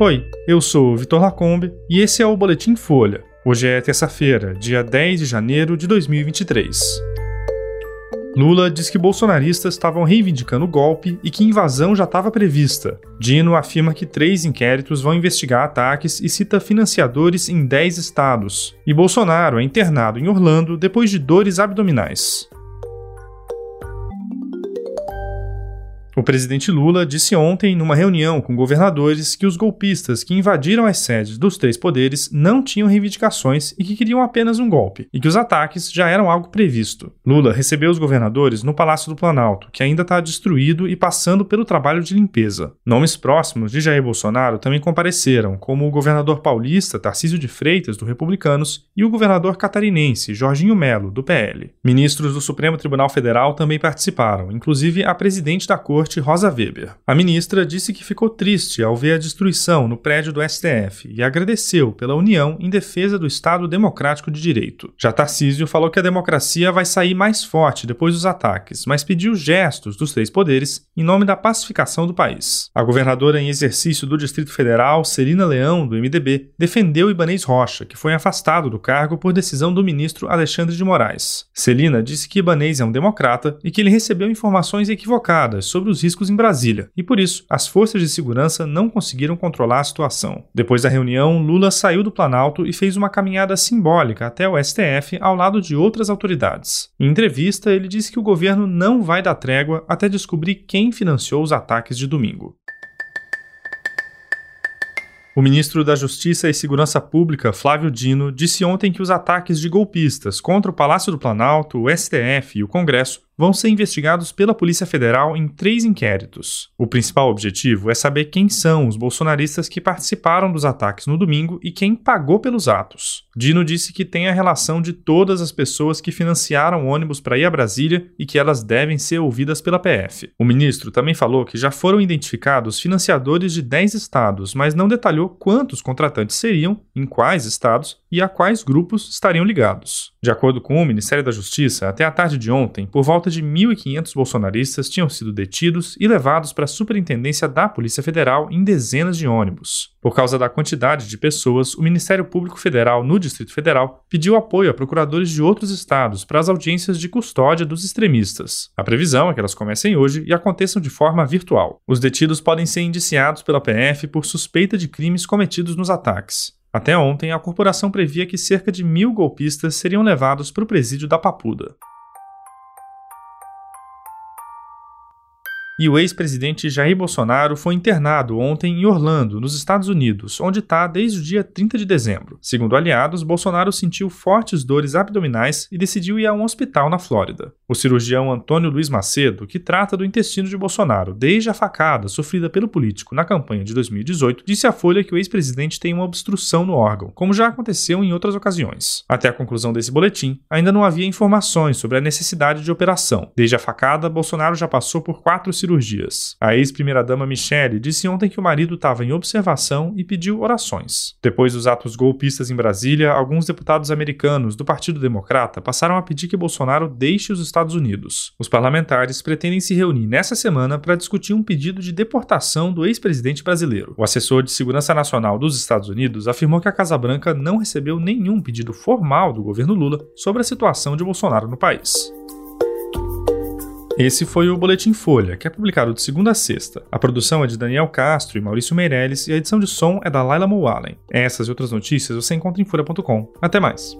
Oi, eu sou Vitor Lacombe e esse é o Boletim Folha. Hoje é terça-feira, dia 10 de janeiro de 2023. Lula diz que bolsonaristas estavam reivindicando o golpe e que invasão já estava prevista. Dino afirma que três inquéritos vão investigar ataques e cita financiadores em 10 estados. E Bolsonaro é internado em Orlando depois de dores abdominais. O presidente Lula disse ontem, numa reunião com governadores, que os golpistas que invadiram as sedes dos três poderes não tinham reivindicações e que queriam apenas um golpe, e que os ataques já eram algo previsto. Lula recebeu os governadores no Palácio do Planalto, que ainda está destruído e passando pelo trabalho de limpeza. Nomes próximos de Jair Bolsonaro também compareceram, como o governador paulista Tarcísio de Freitas, do Republicanos, e o governador catarinense Jorginho Melo, do PL. Ministros do Supremo Tribunal Federal também participaram, inclusive a presidente da Corte Corte Rosa Weber. A ministra disse que ficou triste ao ver a destruição no prédio do STF e agradeceu pela união em defesa do Estado Democrático de Direito. Já Tarcísio falou que a democracia vai sair mais forte depois dos ataques, mas pediu gestos dos três poderes em nome da pacificação do país. A governadora em exercício do Distrito Federal, Celina Leão, do MDB, defendeu Ibanez Rocha, que foi afastado do cargo por decisão do ministro Alexandre de Moraes. Celina disse que Ibanez é um democrata e que ele recebeu informações equivocadas sobre os riscos em Brasília, e por isso as forças de segurança não conseguiram controlar a situação. Depois da reunião, Lula saiu do Planalto e fez uma caminhada simbólica até o STF ao lado de outras autoridades. Em entrevista, ele disse que o governo não vai dar trégua até descobrir quem financiou os ataques de domingo. O ministro da Justiça e Segurança Pública, Flávio Dino, disse ontem que os ataques de golpistas contra o Palácio do Planalto, o STF e o Congresso vão ser investigados pela Polícia Federal em três inquéritos. O principal objetivo é saber quem são os bolsonaristas que participaram dos ataques no domingo e quem pagou pelos atos. Dino disse que tem a relação de todas as pessoas que financiaram ônibus para ir a Brasília e que elas devem ser ouvidas pela PF. O ministro também falou que já foram identificados financiadores de 10 estados, mas não detalhou quantos contratantes seriam, em quais estados e a quais grupos estariam ligados. De acordo com o Ministério da Justiça, até a tarde de ontem, por volta de 1.500 bolsonaristas tinham sido detidos e levados para a superintendência da Polícia Federal em dezenas de ônibus. Por causa da quantidade de pessoas, o Ministério Público Federal no Distrito Federal pediu apoio a procuradores de outros estados para as audiências de custódia dos extremistas. A previsão é que elas comecem hoje e aconteçam de forma virtual. Os detidos podem ser indiciados pela PF por suspeita de crimes cometidos nos ataques. Até ontem, a corporação previa que cerca de mil golpistas seriam levados para o presídio da Papuda. E o ex-presidente Jair Bolsonaro foi internado ontem em Orlando, nos Estados Unidos, onde está desde o dia 30 de dezembro. Segundo aliados, Bolsonaro sentiu fortes dores abdominais e decidiu ir a um hospital na Flórida. O cirurgião Antônio Luiz Macedo, que trata do intestino de Bolsonaro desde a facada sofrida pelo político na campanha de 2018, disse à Folha que o ex-presidente tem uma obstrução no órgão, como já aconteceu em outras ocasiões. Até a conclusão desse boletim, ainda não havia informações sobre a necessidade de operação. Desde a facada, Bolsonaro já passou por quatro cirurgias. A ex-primeira-dama Michele disse ontem que o marido estava em observação e pediu orações. Depois dos atos golpistas em Brasília, alguns deputados americanos do Partido Democrata passaram a pedir que Bolsonaro deixe os Estados Unidos. Os parlamentares pretendem se reunir nessa semana para discutir um pedido de deportação do ex-presidente brasileiro. O assessor de Segurança Nacional dos Estados Unidos afirmou que a Casa Branca não recebeu nenhum pedido formal do governo Lula sobre a situação de Bolsonaro no país. Esse foi o Boletim Folha, que é publicado de segunda a sexta. A produção é de Daniel Castro e Maurício Meirelles e a edição de som é da Laila Mullen. Essas e outras notícias você encontra em folha.com. Até mais!